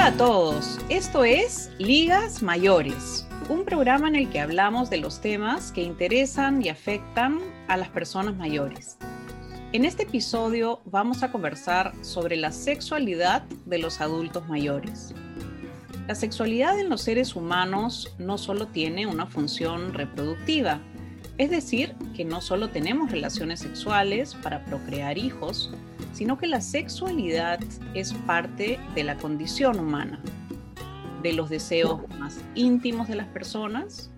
Hola a todos, esto es Ligas Mayores, un programa en el que hablamos de los temas que interesan y afectan a las personas mayores. En este episodio vamos a conversar sobre la sexualidad de los adultos mayores. La sexualidad en los seres humanos no solo tiene una función reproductiva, es decir, que no solo tenemos relaciones sexuales para procrear hijos, sino que la sexualidad es parte de la condición humana, de los deseos más íntimos de las personas,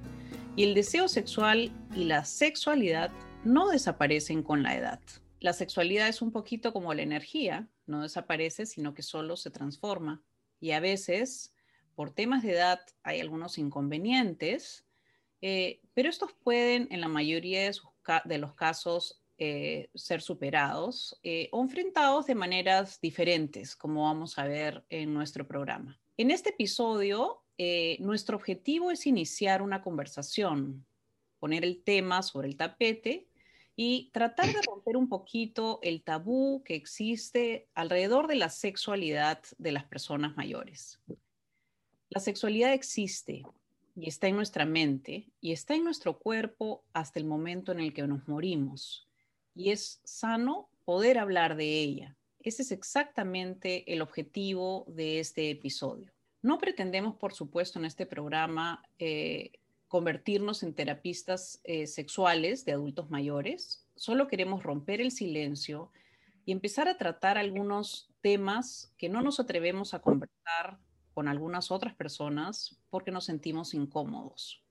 y el deseo sexual y la sexualidad no desaparecen con la edad. La sexualidad es un poquito como la energía, no desaparece, sino que solo se transforma. Y a veces, por temas de edad, hay algunos inconvenientes, eh, pero estos pueden, en la mayoría de, los casos, eh, ser superados eh, o enfrentados de maneras diferentes, como vamos a ver en nuestro programa. En este episodio, nuestro objetivo es iniciar una conversación, poner el tema sobre el tapete y tratar de romper un poquito el tabú que existe alrededor de la sexualidad de las personas mayores. La sexualidad existe y está en nuestra mente y está en nuestro cuerpo hasta el momento en el que nos morimos. Y es sano poder hablar de ella. Ese es exactamente el objetivo de este episodio. No pretendemos, por supuesto, en este programa eh, convertirnos en terapistas eh, sexuales de adultos mayores, solo queremos romper el silencio y empezar a tratar algunos temas que no nos atrevemos a conversar con algunas otras personas porque nos sentimos incómodos.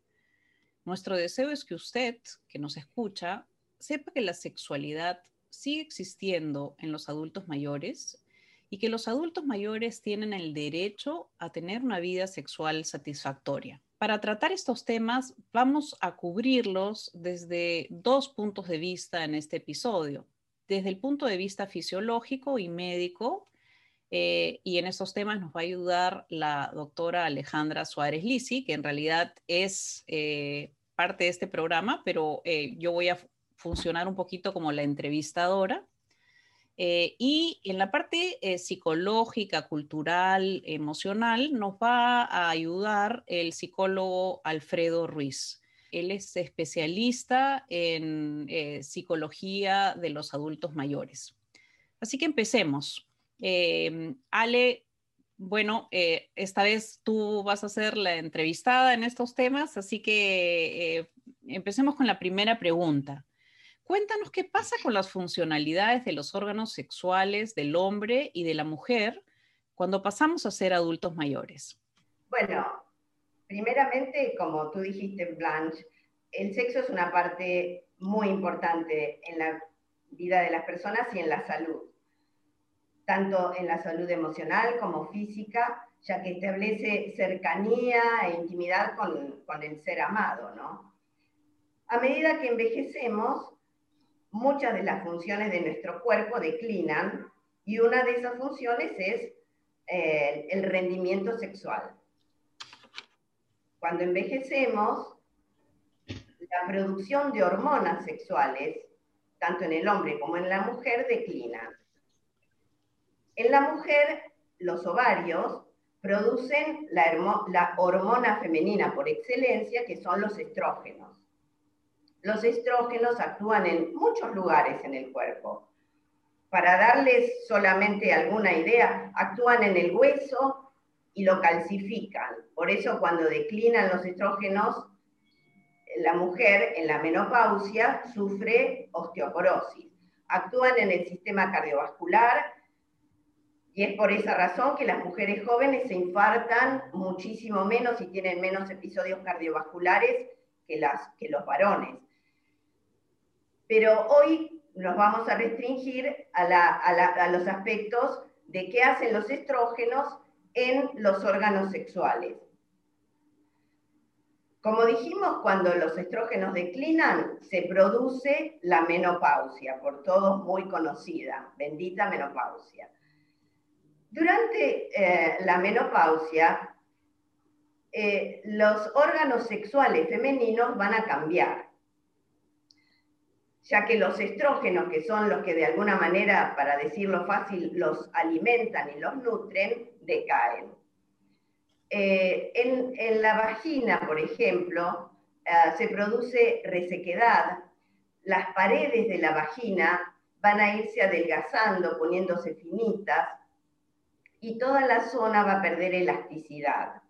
Nuestro deseo es que usted, que nos escucha, sepa que la sexualidad sigue existiendo en los adultos mayores y que los adultos mayores tienen el derecho a tener una vida sexual satisfactoria. Para tratar estos temas vamos a cubrirlos desde dos puntos de vista en este episodio. Desde el punto de vista fisiológico y médico, eh, y en estos temas nos va a ayudar la doctora Alejandra Suárez Lisi, que en realidad es eh, parte de este programa, pero eh, yo voy a funcionar un poquito como la entrevistadora. Eh, y en la parte eh, psicológica, cultural, emocional, nos va a ayudar el psicólogo Alfredo Ruiz. Él es especialista en eh, psicología de los adultos mayores. Así que empecemos. Em, Ale, bueno, esta vez tú vas a ser la entrevistada en estos temas, así que empecemos con la primera pregunta. Cuéntanos qué pasa con las funcionalidades de los órganos sexuales del hombre y de la mujer cuando pasamos a ser adultos mayores. Bueno, primeramente, como tú dijiste, Blanche, el sexo es una parte muy importante en la vida de las personas y en la salud, tanto en la salud emocional como física, ya que establece cercanía e intimidad con, con el ser amado, ¿no? A medida que envejecemos, muchas de las funciones de nuestro cuerpo declinan y una de esas funciones es eh, el rendimiento sexual. Cuando envejecemos, la producción de hormonas sexuales, tanto en el hombre como en la mujer, declina. En la mujer, los ovarios producen la hormona femenina por excelencia, que son los estrógenos. Los estrógenos actúan en muchos lugares en el cuerpo. Para darles solamente alguna idea, actúan en el hueso y lo calcifican. Por eso cuando declinan los estrógenos, la mujer en la menopausia sufre osteoporosis. Actúan en el sistema cardiovascular y es por esa razón que las mujeres jóvenes se infartan muchísimo menos y tienen menos episodios cardiovasculares que, que los varones pero hoy nos vamos a restringir a, los aspectos de qué hacen los estrógenos en los órganos sexuales. Como dijimos, cuando los estrógenos declinan, se produce la menopausia, por todos muy conocida, bendita menopausia. Durante eh, la menopausia, eh, los órganos sexuales femeninos van a cambiar ya que los estrógenos, que son los que de alguna manera, para decirlo fácil, los alimentan y los nutren, decaen. Eh, en, la vagina, por ejemplo, eh, se produce resequedad. Las paredes de la vagina van a irse adelgazando, poniéndose finitas, y toda la zona va a perder elasticidad.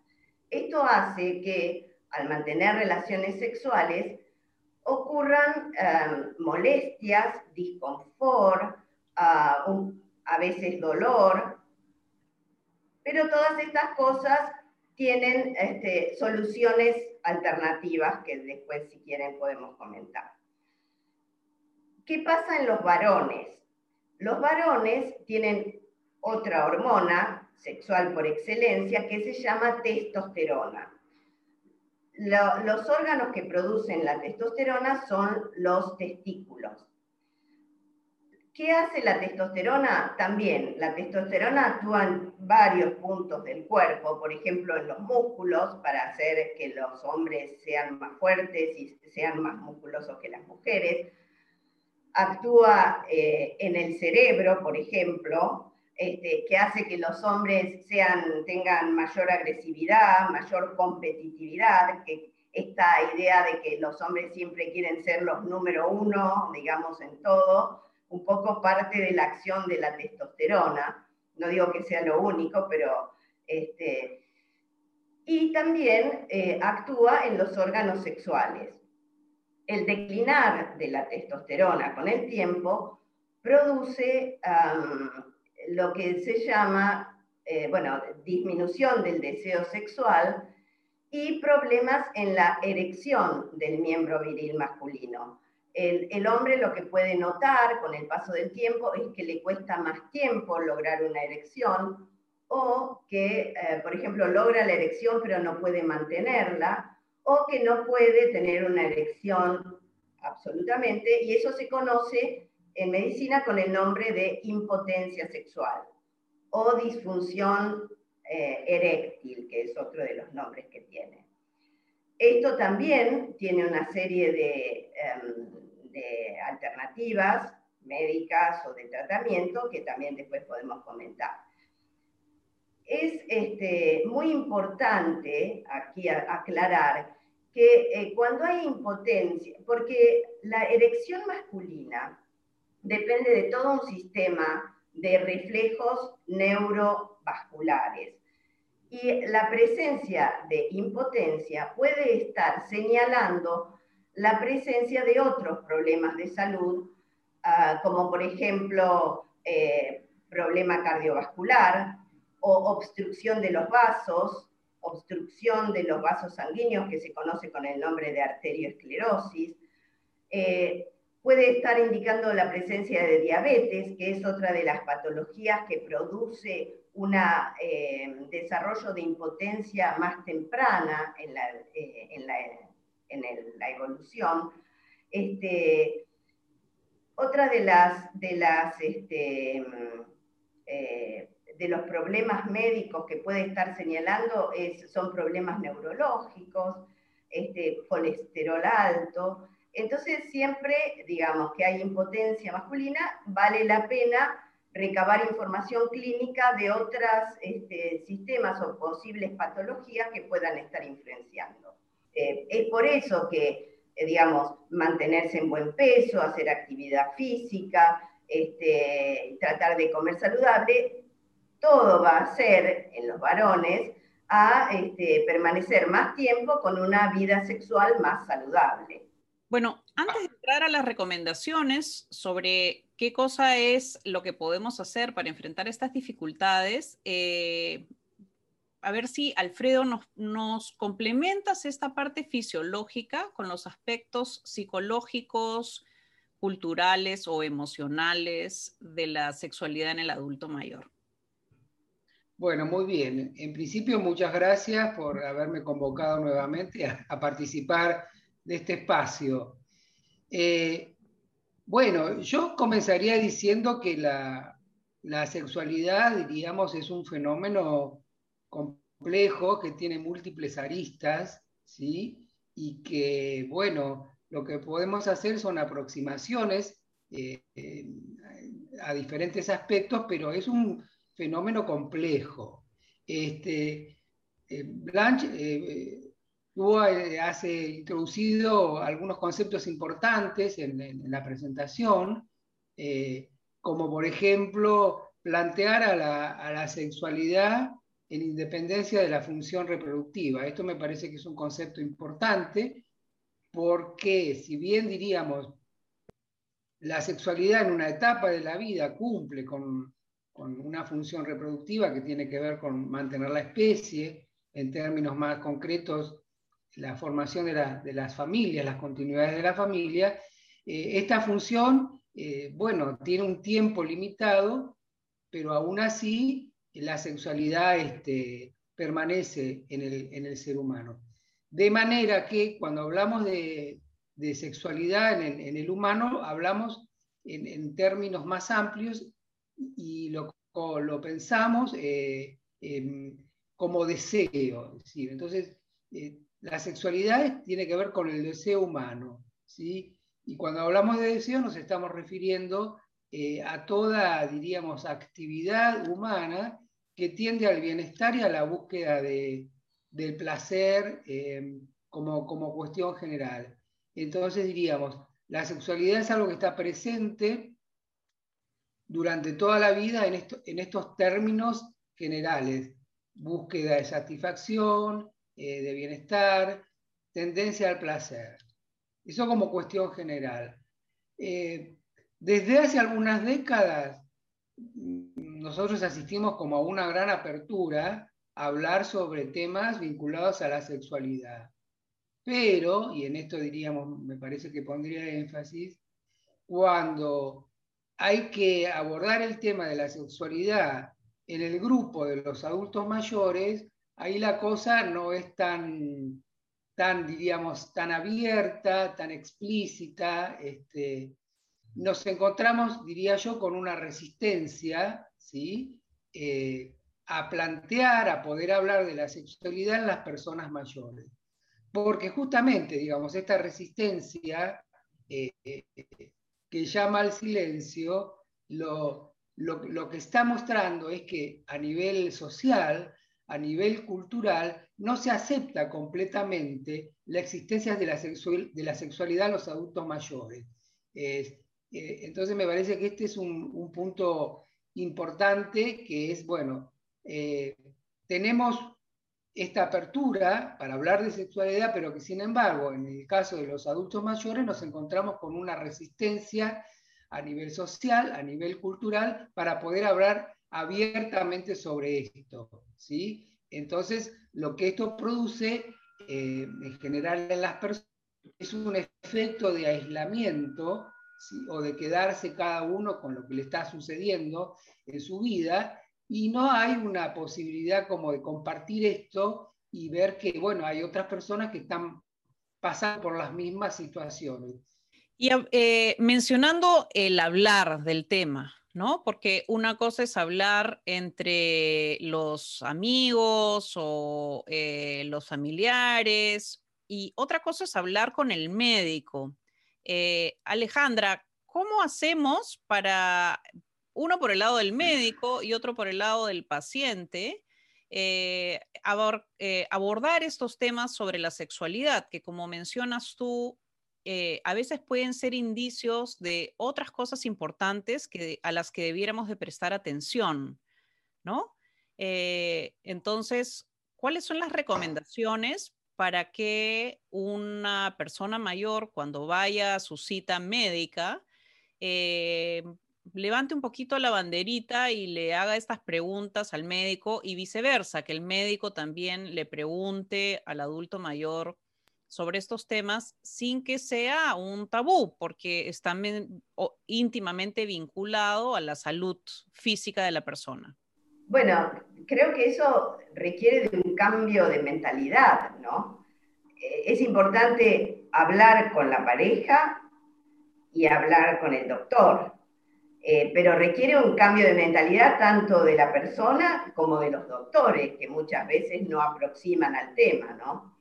Esto hace que al mantener relaciones sexuales ocurran eh, molestias, disconfort, a veces dolor, pero todas estas cosas tienen este, soluciones alternativas que después si quieren podemos comentar. ¿Qué pasa en los varones? Los varones tienen otra hormona sexual por excelencia que se llama testosterona. Los órganos que producen la testosterona son los testículos. ¿Qué hace la testosterona? También, la testosterona actúa en varios puntos del cuerpo, por ejemplo, en los músculos, para hacer que los hombres sean más fuertes y sean más musculosos que las mujeres. Actúa eh, en el cerebro, por ejemplo, este, que hace que los hombres sean, tengan mayor agresividad, mayor competitividad, que esta idea de que los hombres siempre quieren ser los número uno, digamos, en todo, un poco parte de la acción de la testosterona. No digo que sea lo único, pero... Este, y también eh, actúa en los órganos sexuales. El declinar de la testosterona con el tiempo produce lo que se llama, eh, bueno, disminución del deseo sexual y problemas en la erección del miembro viril masculino. El, hombre lo que puede notar con el paso del tiempo es que le cuesta más tiempo lograr una erección o que, eh, por ejemplo, logra la erección pero no puede mantenerla o que no puede tener una erección absolutamente y eso se conoce en medicina con el nombre de impotencia sexual o disfunción eh, eréctil, que es otro de los nombres que tiene. Esto también tiene una serie de, em, alternativas médicas o de tratamiento que también después podemos comentar. Es este, muy importante aquí aclarar que eh, cuando hay impotencia, porque la erección masculina depende de todo un sistema de reflejos neurovasculares y la presencia de impotencia puede estar señalando la presencia de otros problemas de salud, ah, como por ejemplo eh, problema cardiovascular o obstrucción de los vasos, obstrucción de los vasos sanguíneos que se conoce con el nombre de arterioesclerosis. Eh, puede estar indicando la presencia de diabetes, que es otra de las patologías que produce un eh, desarrollo de impotencia más temprana en la, eh, evolución. Este, otra de las, este, eh, los problemas médicos que puede estar señalando son problemas neurológicos, este, colesterol alto. Entonces siempre, digamos, que hay impotencia masculina, vale la pena recabar información clínica de otros este, sistemas o posibles patologías que puedan estar influenciando. Eh, es por eso que, eh, digamos, mantenerse en buen peso, hacer actividad física, este, tratar de comer saludable, todo va a ser en los varones a este, permanecer más tiempo con una vida sexual más saludable. Bueno, antes de entrar a las recomendaciones sobre qué cosa es lo que podemos hacer para enfrentar estas dificultades, eh, a ver si Alfredo nos, nos, complementas esta parte fisiológica con los aspectos psicológicos, culturales o emocionales de la sexualidad en el adulto mayor. Bueno, muy bien. En principio, muchas gracias por haberme convocado nuevamente a participar de este espacio. Eh, bueno, yo comenzaría diciendo que la, sexualidad, diríamos, es un fenómeno complejo que tiene múltiples aristas, ¿sí? Y que, bueno, lo que podemos hacer son aproximaciones eh, eh, a diferentes aspectos, pero es un fenómeno complejo. Este, Blanche tú has introducido algunos conceptos importantes en, la presentación, como por ejemplo plantear a la, a la sexualidad en independencia de la función reproductiva. Esto me parece que es un concepto importante porque si bien diríamos la sexualidad en una etapa de la vida cumple con, una función reproductiva que tiene que ver con mantener la especie, en términos más concretos, la formación de, las familias, las continuidades de la familia, eh, esta función, eh, bueno, tiene un tiempo limitado, pero aún así la sexualidad este, permanece en el, ser humano. De manera que cuando hablamos de, sexualidad en el, humano, hablamos en, términos más amplios y lo, lo pensamos eh, como deseo. Entonces, la sexualidad tiene que ver con el deseo humano. ¿sí? Y cuando hablamos de deseo nos estamos refiriendo eh, a toda, diríamos, actividad humana que tiende al bienestar y a la búsqueda del placer eh, como, como cuestión general. Entonces diríamos, la sexualidad es algo que está presente durante toda la vida en, en estos términos generales. Búsqueda de satisfacción, eh, de bienestar, tendencia al placer. Eso como cuestión general. Eh, desde hace algunas décadas nosotros asistimos como a una gran apertura a hablar sobre temas vinculados a la sexualidad. Pero, y en esto diríamos, me parece que pondría énfasis, cuando hay que abordar el tema de la sexualidad en el grupo de los adultos mayores, ahí la cosa no es tan, tan diríamos, tan abierta, tan explícita. Este, nos encontramos, diría yo, con una resistencia ¿sí? Eh, a plantear, a poder hablar de la sexualidad en las personas mayores. Porque justamente, digamos, esta resistencia eh, que llama al silencio, lo, lo, que está mostrando es que a nivel social, a nivel cultural, no se acepta completamente la existencia de la, de la sexualidad en los adultos mayores. Eh, entonces me parece que este es un, un punto importante que es, bueno, eh, tenemos esta apertura para hablar de sexualidad, pero que sin embargo, en el caso de los adultos mayores, nos encontramos con una resistencia a nivel social, a nivel cultural, para poder hablar abiertamente sobre esto. ¿Sí? Entonces, lo que esto produce eh, en general en las personas es un efecto de aislamiento o de quedarse cada uno con lo que le está sucediendo en su vida y no hay una posibilidad como de compartir esto y ver que, bueno, hay otras personas que están pasando por las mismas situaciones. Y eh, mencionando el hablar del tema, ¿no? Porque una cosa es hablar entre los amigos o eh, los familiares y otra cosa es hablar con el médico. Eh, Alejandra, ¿cómo hacemos para, uno por el lado del médico y otro por el lado del paciente, eh, abordar estos temas sobre la sexualidad, que como mencionas tú, a veces pueden ser indicios de otras cosas importantes que, a las que debiéramos de prestar atención, ¿no? entonces, ¿cuáles son las recomendaciones para que una persona mayor cuando vaya a su cita médica eh, levante un poquito la banderita y le haga estas preguntas al médico y viceversa, que el médico también le pregunte al adulto mayor sobre estos temas sin que sea un tabú, porque está íntimamente vinculado a la salud física de la persona. Bueno, creo que eso requiere de un cambio de mentalidad, ¿no? Eh, es importante hablar con la pareja y hablar con el doctor, eh, pero requiere un cambio de mentalidad tanto de la persona como de los doctores, que muchas veces no aproximan al tema, ¿no?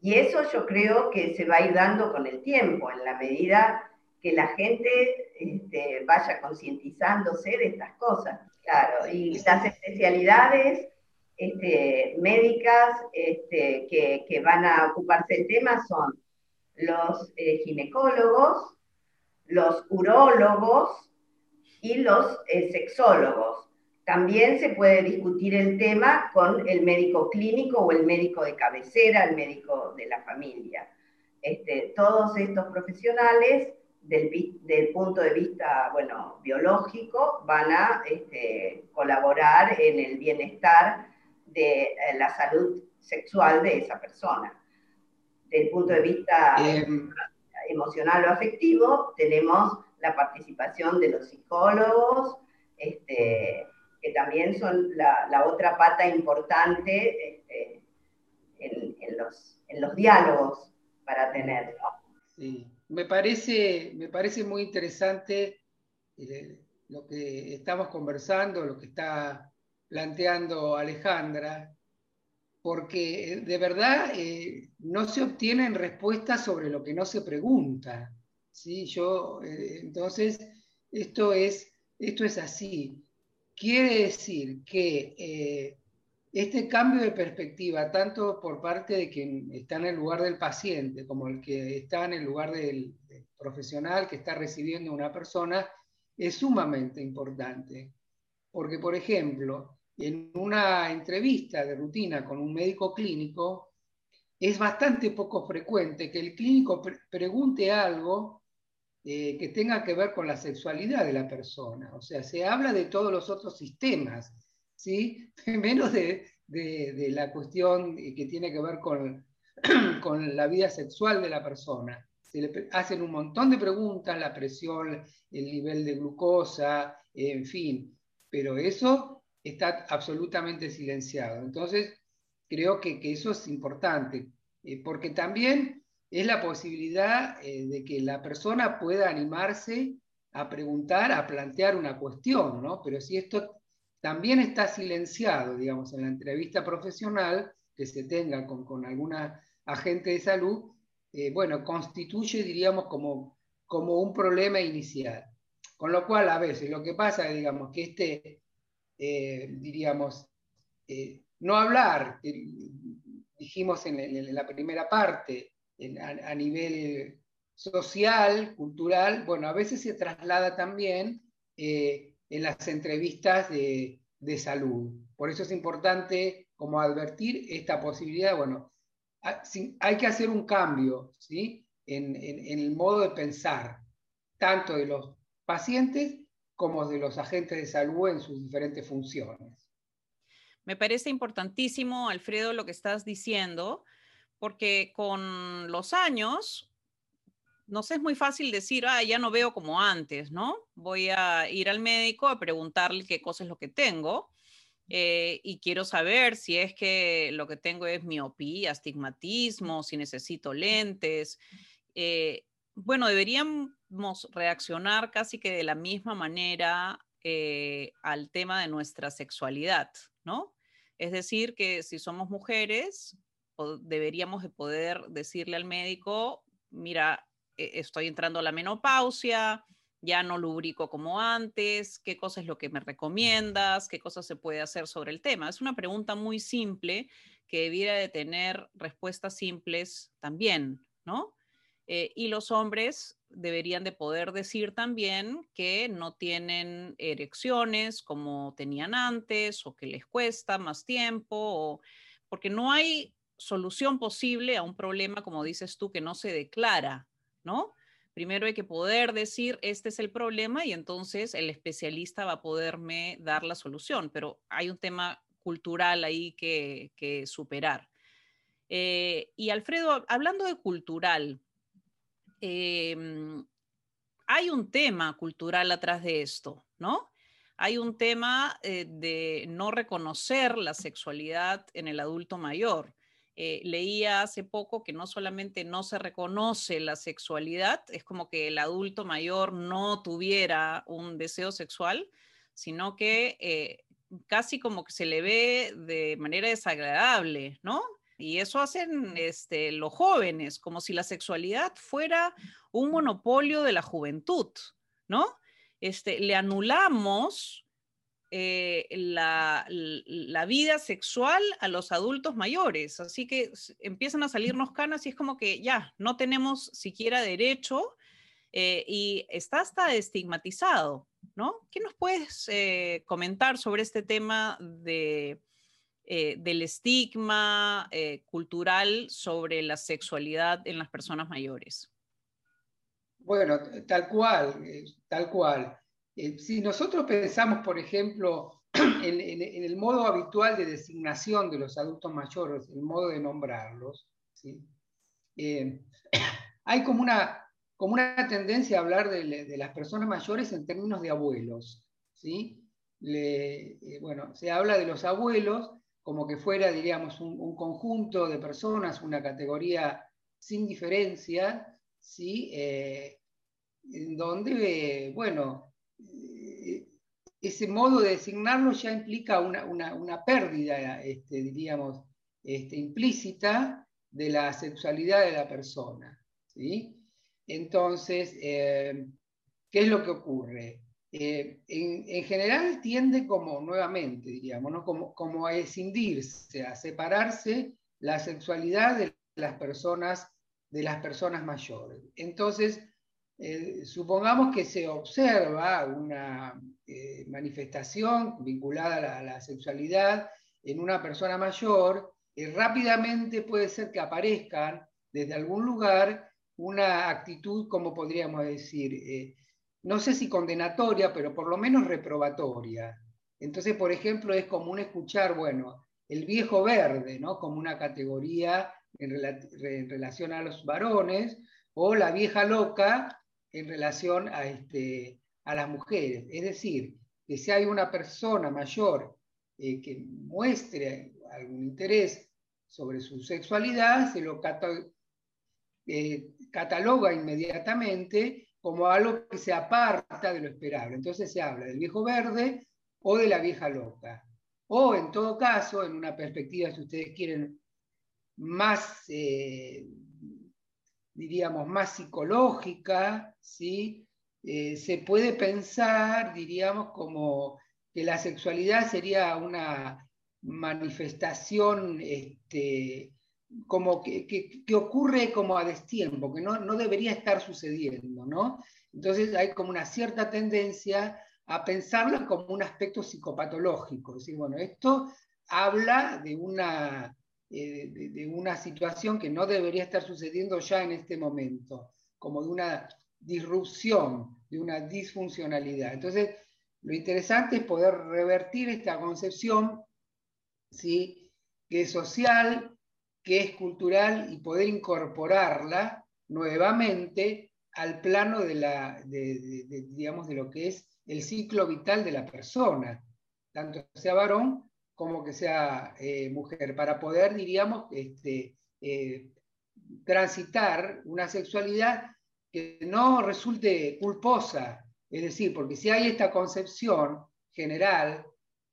Y eso yo creo que se va a ir dando con el tiempo, en la medida que la gente este, vaya concientizándose de estas cosas. Claro, y las especialidades este, médicas este, que, van a ocuparse del tema son los eh, ginecólogos, los urólogos y los eh, sexólogos. También se puede discutir el tema con el médico clínico o el médico de cabecera, el médico de la familia. Este, todos estos profesionales, del, punto de vista bueno, biológico, van a este, colaborar en el bienestar de eh, la salud sexual de esa persona. Del punto de vista em. emocional o afectivo, tenemos la participación de los psicólogos, este, que también son la, otra pata importante este, en, los, diálogos para tener. Sí. Me, parece, me parece muy interesante eh, lo que estamos conversando, lo que está planteando Alejandra, porque eh, de verdad eh, no se obtienen respuestas sobre lo que no se pregunta. ¿sí? Yo, entonces, esto es, esto es así. Quiere decir que este cambio de perspectiva, tanto por parte de quien está en el lugar del paciente como el que está en el lugar del, del profesional que está recibiendo una persona, es sumamente importante. Porque, por ejemplo, en una entrevista de rutina con un médico clínico, es bastante poco frecuente que el clínico pregunte algo eh, que tenga que ver con la sexualidad de la persona. O sea, se habla de todos los otros sistemas, ¿sí? menos de, la cuestión que tiene que ver con, con la vida sexual de la persona. Se le hacen un montón de preguntas, la presión, el nivel de glucosa, en fin, pero eso está absolutamente silenciado. Entonces, creo que, eso es importante, eh, porque también es la posibilidad eh, de que la persona pueda animarse a preguntar, a plantear una cuestión, ¿no? Pero si esto también está silenciado, digamos, en la entrevista profesional que se tenga con, con alguna agente de salud, eh, bueno, constituye, diríamos, como, como un problema inicial. Con lo cual, a veces lo que pasa es, digamos, que este, eh, diríamos, no hablar, dijimos en, la primera parte, a, nivel social, cultural, bueno, a veces se traslada también eh, en las entrevistas de, salud. Por eso es importante como advertir esta posibilidad, bueno, hay que hacer un cambio ¿sí? en, en el modo de pensar, tanto de los pacientes como de los agentes de salud en sus diferentes funciones. Me parece importantísimo, Alfredo, lo que estás diciendo, porque con los años nos es muy fácil decir, ah, ya no veo como antes, ¿no? Voy a ir al médico a preguntarle qué cosa es lo que tengo. Eh, y quiero saber si es que lo que tengo es miopía, astigmatismo, si necesito lentes. Eh, bueno, deberían reaccionar casi que de la misma manera eh, al tema de nuestra sexualidad, ¿no? Es decir, que si somos mujeres, deberíamos de poder decirle al médico, mira, e, estoy entrando a la menopausia, ya no lubrico como antes, qué cosa es lo que me recomiendas, qué cosas se puede hacer sobre el tema. Es una pregunta muy simple que debiera de tener respuestas simples también, ¿no? Eh, y los hombres deberían de poder decir también que no tienen erecciones como tenían antes o que les cuesta más tiempo, porque no hay solución posible a un problema, como dices tú, que no se declara, ¿no? Primero hay que poder decir, este es el problema y entonces el especialista va a poderme dar la solución, pero hay un tema cultural ahí que, superar. Eh, y Alfredo, hablando de cultural, Em, hay un tema cultural atrás de esto, ¿no? Hay un tema eh, de no reconocer la sexualidad en el adulto mayor. Eh, leía hace poco que no solamente no se reconoce la sexualidad, es como que el adulto mayor no tuviera un deseo sexual, sino que eh, casi como que se le ve de manera desagradable, ¿no? Y eso hacen este, los jóvenes, como si la sexualidad fuera un monopolio de la juventud, ¿no? Este, le anulamos eh, la, vida sexual a los adultos mayores. Así que empiezan a salirnos canas y es como que ya, no tenemos siquiera derecho eh, y está hasta estigmatizado, ¿no? ¿Qué nos puedes eh, comentar sobre este tema de, del estigma cultural sobre la sexualidad en las personas mayores? Bueno, tal cual, tal cual. Eh, si nosotros pensamos, por ejemplo, en, el modo habitual de designación de los adultos mayores, el modo de nombrarlos, eh, hay como una, como una tendencia a hablar de, las personas mayores en términos de abuelos. Eh, bueno, se habla de los abuelos como que fuera, diríamos, un, conjunto de personas, una categoría sin diferencia, en donde, bueno, ese modo de designarlo ya implica una, pérdida, este, diríamos, este, implícita de la sexualidad de la persona. ¿sí? Entonces, eh, ¿qué es lo que ocurre? Eh, en, general tiende como, nuevamente, diríamos, como, como a escindirse, a separarse la sexualidad de las personas, de las personas mayores. Entonces, eh, supongamos que se observa una eh, manifestación vinculada a la, sexualidad en una persona mayor, eh, rápidamente puede ser que aparezcan desde algún lugar una actitud, como podríamos decir, no sé si condenatoria, pero por lo menos reprobatoria. Entonces, por ejemplo, es común escuchar, bueno, el viejo verde, ¿no? Como una categoría en, en relación a los varones, o la vieja loca en relación a, este, a las mujeres. Es decir, que si hay una persona mayor eh, que muestre algún interés sobre su sexualidad, se lo eh, cataloga inmediatamente como algo que se aparta de lo esperable. Entonces se habla del viejo verde o de la vieja loca. O en todo caso, en una perspectiva, si ustedes quieren, más eh, diríamos, más psicológica, ¿sí? Eh, se puede pensar, diríamos, como que la sexualidad sería una manifestación este, como que, ocurre como a destiempo, que no, debería estar sucediendo, ¿no? Entonces hay como una cierta tendencia a pensarla como un aspecto psicopatológico, es decir, bueno, esto habla de una eh, de, una situación que no debería estar sucediendo ya en este momento, como de una disrupción, de una disfuncionalidad. Entonces, lo interesante es poder revertir esta concepción, ¿sí? que es social, que es cultural, y poder incorporarla nuevamente al plano de, la, digamos, de lo que es el ciclo vital de la persona, tanto sea varón como que sea eh, mujer, para poder, diríamos, este, eh, transitar una sexualidad no resulte culposa. Es decir, porque si hay esta concepción general,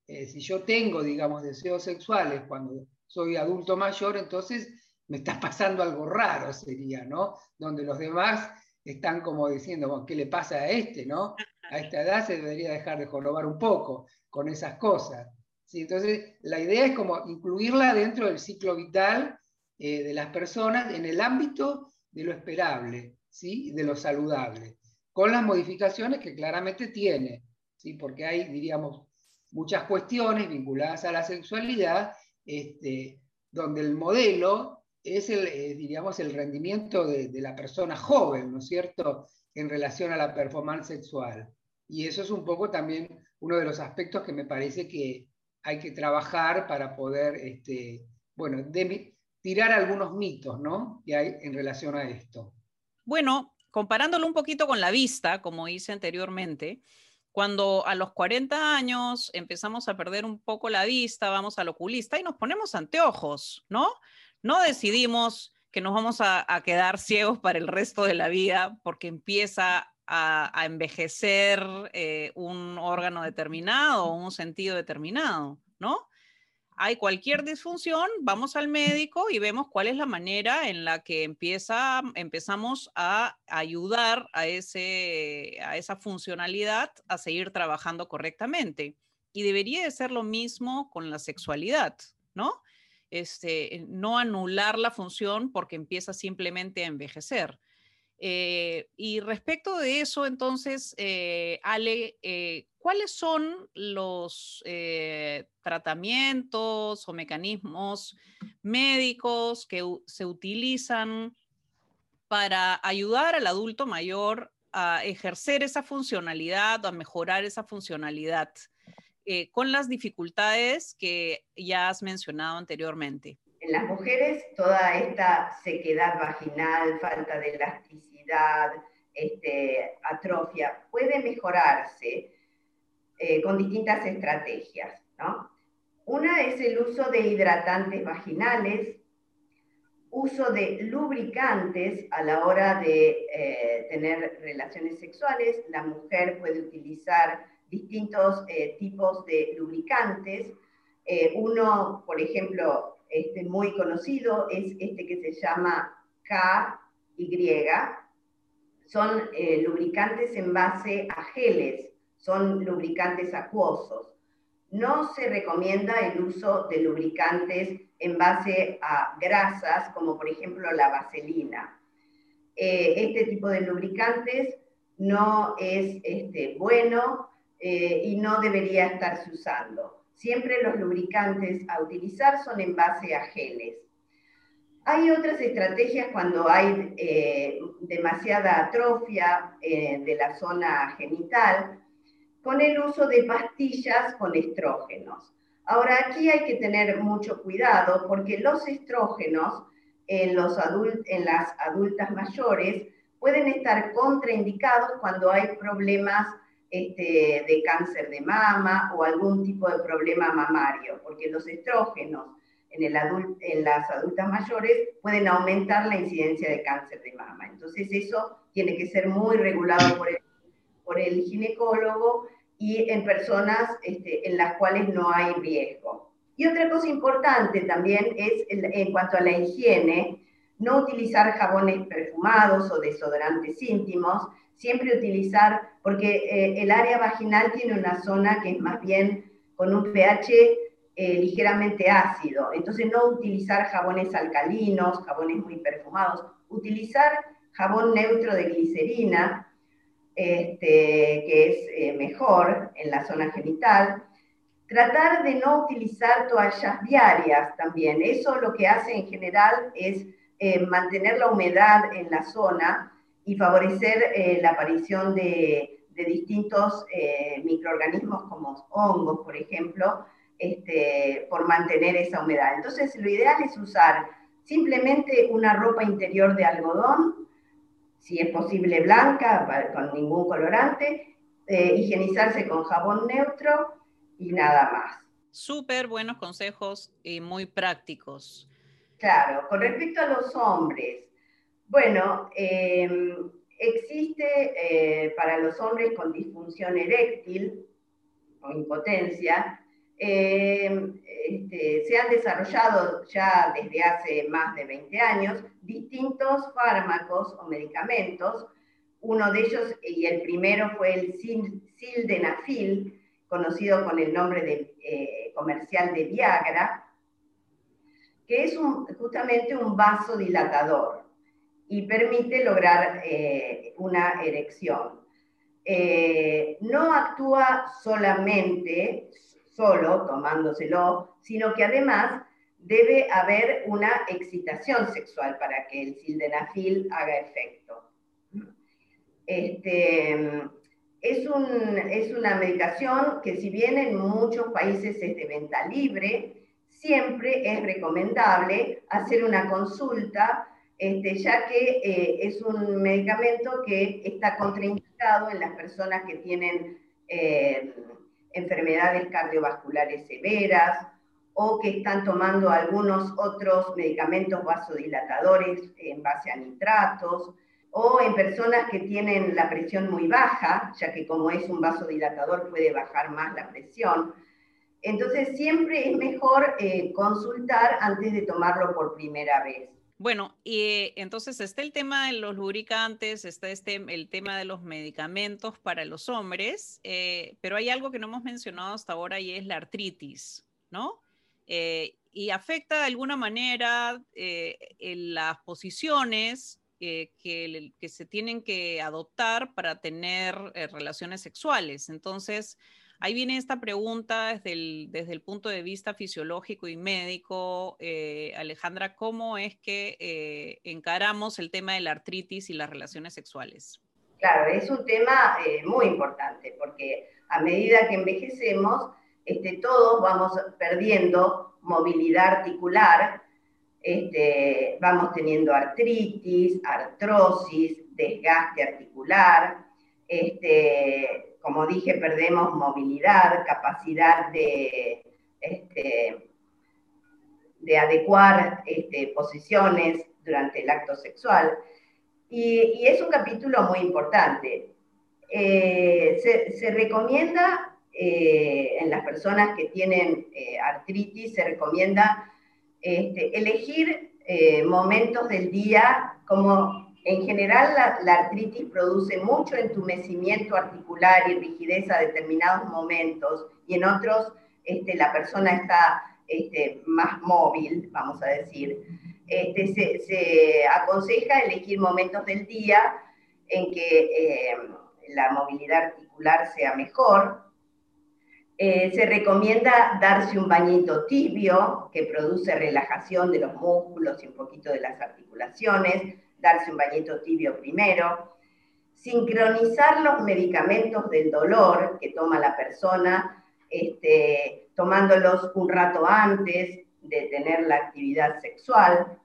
eh, si yo tengo, digamos, deseos sexuales cuando soy adulto mayor, entonces me está pasando algo raro, sería, ¿no? Donde los demás están como diciendo, ¿qué le pasa a este, no? A esta edad se debería dejar de jorobar un poco con esas cosas. Entonces, la idea es como incluirla dentro del ciclo vital eh, de las personas en el ámbito de lo esperable, ¿sí? de lo saludable, con las modificaciones que claramente tiene, ¿sí? porque hay, diríamos, muchas cuestiones vinculadas a la sexualidad, este, donde el modelo es el, eh, diríamos, el rendimiento de, la persona joven, ¿no es cierto?, en relación a la performance sexual. Y eso es un poco también uno de los aspectos que me parece que, hay que trabajar para poder, este, bueno, tirar algunos mitos, ¿no? Que hay en relación a esto. Bueno, comparándolo un poquito con la vista, como hice anteriormente, cuando a los 40 años empezamos a perder un poco la vista, vamos al oculista y nos ponemos anteojos, ¿no? No decidimos que nos vamos a, quedar ciegos para el resto de la vida porque empieza a, envejecer eh, un órgano determinado o un sentido determinado, ¿no? Hay cualquier disfunción, vamos al médico y vemos cuál es la manera en la que empieza, empezamos a ayudar a, a esa funcionalidad a seguir trabajando correctamente. Y debería de ser lo mismo con la sexualidad, ¿no? Este, no anular la función porque empieza simplemente a envejecer. Eh, y respecto de eso, entonces, eh, Ale, eh, ¿cuáles son los tratamientos o mecanismos médicos que se utilizan para ayudar al adulto mayor a ejercer esa funcionalidad o a mejorar esa funcionalidad con las dificultades que ya has mencionado anteriormente? En las mujeres toda esta sequedad vaginal, falta de elasticidad, este, atrofia, puede mejorarse eh, con distintas estrategias. Una es el uso de hidratantes vaginales, uso de lubricantes a la hora de eh, tener relaciones sexuales. La mujer puede utilizar distintos eh, tipos de lubricantes. uno, por ejemplo, este, muy conocido es este que se llama KY. Son eh, lubricantes en base a geles, son lubricantes acuosos. No se recomienda el uso de lubricantes en base a grasas, como por ejemplo la vaselina. Eh, este tipo de lubricantes no es este, bueno eh, y no debería estarse usando. Siempre los lubricantes a utilizar son en base a geles. Hay otras estrategias cuando hay eh, demasiada atrofia eh, de la zona genital, con el uso de pastillas con estrógenos. Ahora, aquí hay que tener mucho cuidado porque los estrógenos en, en las adultas mayores pueden estar contraindicados cuando hay problemas este, de cáncer de mama o algún tipo de problema mamario, porque los estrógenos en, las adultas mayores pueden aumentar la incidencia de cáncer de mama. Entonces eso tiene que ser muy regulado por el, por el ginecólogo y en personas este, en las cuales no hay riesgo. Y otra cosa importante también es en cuanto a la higiene, no utilizar jabones perfumados o desodorantes íntimos, siempre utilizar, porque eh, el área vaginal tiene una zona que es más bien con un pH eh, ligeramente ácido, entonces no utilizar jabones alcalinos, jabones muy perfumados, utilizar jabón neutro de glicerina, este, que es eh, mejor en la zona genital, tratar de no utilizar toallas diarias también, eso lo que hace en general es mantener la humedad en la zona, y favorecer eh, la aparición de, distintos eh, microorganismos como hongos, por ejemplo, este, por mantener esa humedad. Entonces, lo ideal es usar simplemente una ropa interior de algodón, si es posible blanca, con ningún colorante, eh, higienizarse con jabón neutro y nada más. Súper buenos consejos y muy prácticos. Claro, con respecto a los hombres, bueno, em, existe eh, para los hombres con disfunción eréctil o impotencia, em, este, se han desarrollado ya desde hace más de 20 años distintos fármacos o medicamentos. Uno de ellos, y el primero fue el sildenafil, conocido con el nombre de, eh, comercial de Viagra, que es justamente un vasodilatador y permite lograr eh, una erección. Eh, no actúa solamente, solo tomándoselo, sino que además debe haber una excitación sexual para que el sildenafil haga efecto. Este, es, un, es una medicación que si bien en muchos países es de venta libre, siempre es recomendable hacer una consulta este, ya que eh, es un medicamento que está contraindicado en las personas que tienen eh, enfermedades cardiovasculares severas o que están tomando algunos otros medicamentos vasodilatadores en base a nitratos, o en personas que tienen la presión muy baja, ya que como es un vasodilatador puede bajar más la presión. Entonces siempre es mejor eh, consultar antes de tomarlo por primera vez. Bueno, y entonces está el tema de los lubricantes, está este, el tema de los medicamentos para los hombres, eh, pero hay algo que no hemos mencionado hasta ahora y es la artritis, ¿no? Eh, y afecta de alguna manera eh, las posiciones que, se tienen que adoptar para tener relaciones sexuales. Entonces, Ahí viene esta pregunta desde el, desde el punto de vista fisiológico y médico. Eh, Alejandra, ¿cómo es que eh, encaramos el tema de la artritis y las relaciones sexuales? Claro, es un tema eh, muy importante porque a medida que envejecemos, este, todos vamos perdiendo movilidad articular, este, vamos teniendo artritis, artrosis, desgaste articular, este, como dije, perdemos movilidad, capacidad de, este, de adecuar este, posiciones durante el acto sexual. Y, es un capítulo muy importante. Eh, se, recomienda eh, en las personas que tienen eh, artritis, se recomienda este, elegir momentos del día como en general, la, artritis produce mucho entumecimiento articular y rigidez a determinados momentos y en otros este, la persona está este, más móvil, vamos a decir. Este, se, aconseja elegir momentos del día en que eh, la movilidad articular sea mejor. Eh, se recomienda darse un bañito tibio que produce relajación de los músculos y un poquito de las articulaciones darse un bañito tibio primero, sincronizar los medicamentos del dolor que toma la persona, este, tomándolos un rato antes de tener la actividad sexual.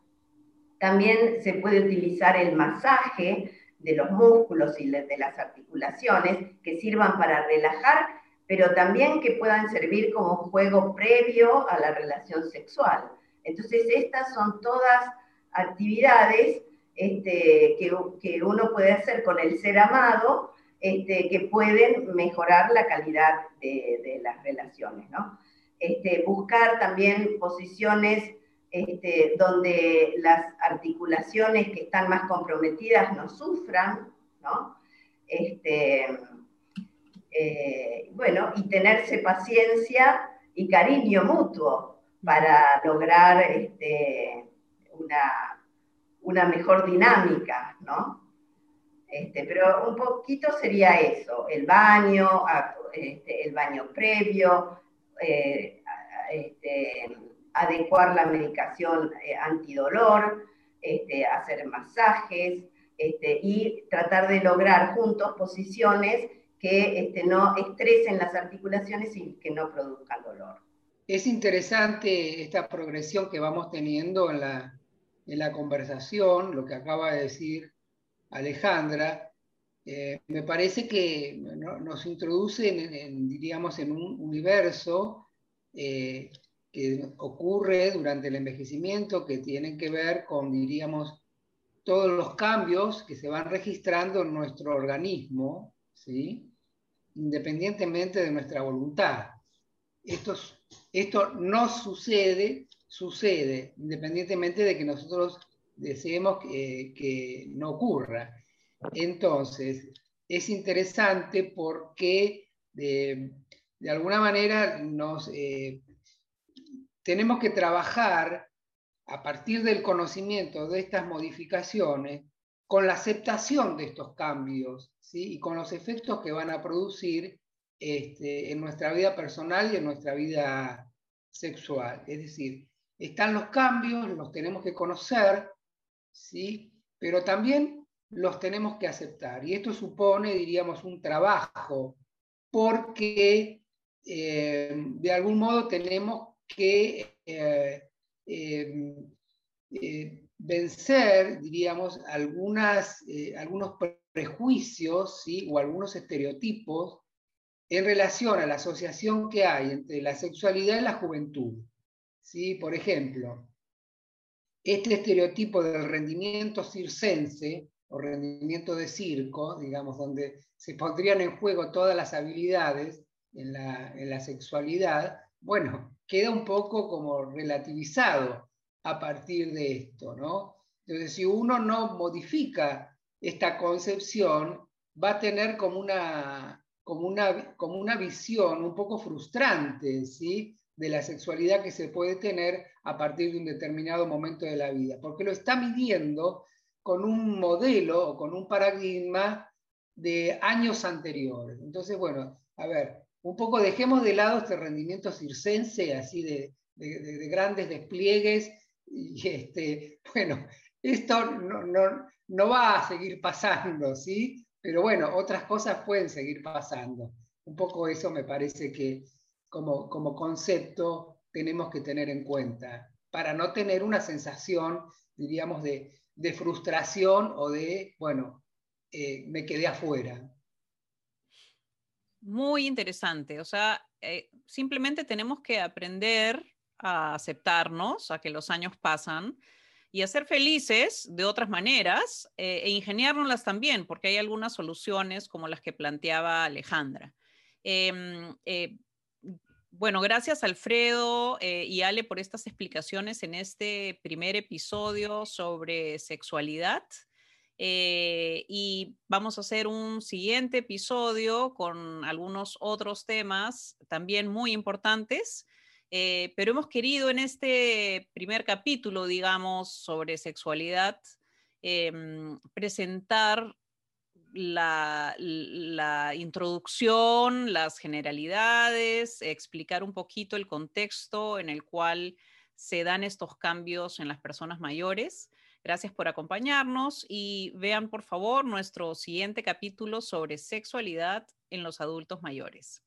También se puede utilizar el masaje de los músculos y de las articulaciones que sirvan para relajar, pero también que puedan servir como juego previo a la relación sexual. Entonces, estas son todas actividades este, que, uno puede hacer con el ser amado, este, que pueden mejorar la calidad de, las relaciones. Este, buscar también posiciones donde las articulaciones que están más comprometidas no sufran. Eh, bueno, y tenerse paciencia y cariño mutuo para lograr una una mejor dinámica, ¿no? Este, pero un poquito sería eso, el baño, este, el baño previo, eh, este, adecuar la medicación eh, antidolor, este, hacer masajes y tratar de lograr juntos posiciones que no estresen las articulaciones y que no produzcan dolor. Es interesante esta progresión que vamos teniendo en la, en la conversación, lo que acaba de decir Alejandra, eh, me parece que nos introduce en, diríamos, en un universo eh, que ocurre durante el envejecimiento, que tienen que ver con, diríamos, todos los cambios que se van registrando en nuestro organismo, ¿sí? independientemente de nuestra voluntad. Esto, esto no sucede sucede, independientemente de que nosotros deseemos que, no ocurra. Entonces, es interesante porque de, alguna manera nos, eh, tenemos que trabajar a partir del conocimiento de estas modificaciones con la aceptación de estos cambios ¿sí? y con los efectos que van a producir este, en nuestra vida personal y en nuestra vida sexual. Es decir, están los cambios, los tenemos que conocer, ¿sí? pero también los tenemos que aceptar. Y esto supone, diríamos, un trabajo, porque eh, de algún modo tenemos que eh, eh, vencer, diríamos, algunas, algunos prejuicios ¿sí? o algunos estereotipos en relación a la asociación que hay entre la sexualidad y la juventud. ¿Sí? Por ejemplo, este estereotipo del rendimiento circense o rendimiento de circo, digamos, donde se pondrían en juego todas las habilidades en la, sexualidad, bueno, queda un poco como relativizado a partir de esto, ¿no? Entonces, si uno no modifica esta concepción, va a tener como una, como una, como una visión un poco frustrante, ¿sí? De la sexualidad que se puede tener a partir de un determinado momento de la vida, porque lo está midiendo con un modelo o con un paradigma de años anteriores. Entonces, bueno, a ver, un poco dejemos de lado este rendimiento circense, así de, de, grandes despliegues, y este, bueno, esto no, no, no, va a seguir pasando, ¿sí? Pero bueno, otras cosas pueden seguir pasando. Un poco eso me parece que como, como concepto tenemos que tener en cuenta, para no tener una sensación, diríamos, de, de frustración o de, bueno, eh, me quedé afuera. Muy interesante, o sea, eh, simplemente tenemos que aprender a aceptarnos, a que los años pasan y a ser felices de otras maneras eh, e ingeniárnoslas también, porque hay algunas soluciones como las que planteaba Alejandra. Em, bueno, gracias Alfredo eh, y Ale por estas explicaciones en este primer episodio sobre sexualidad. Eh, y vamos a hacer un siguiente episodio con algunos otros temas también muy importantes. Eh, pero hemos querido en este primer capítulo, digamos, sobre sexualidad, em, presentar la, introducción, las generalidades, explicar un poquito el contexto en el cual se dan estos cambios en las personas mayores. Gracias por acompañarnos y vean por favor nuestro siguiente capítulo sobre sexualidad en los adultos mayores.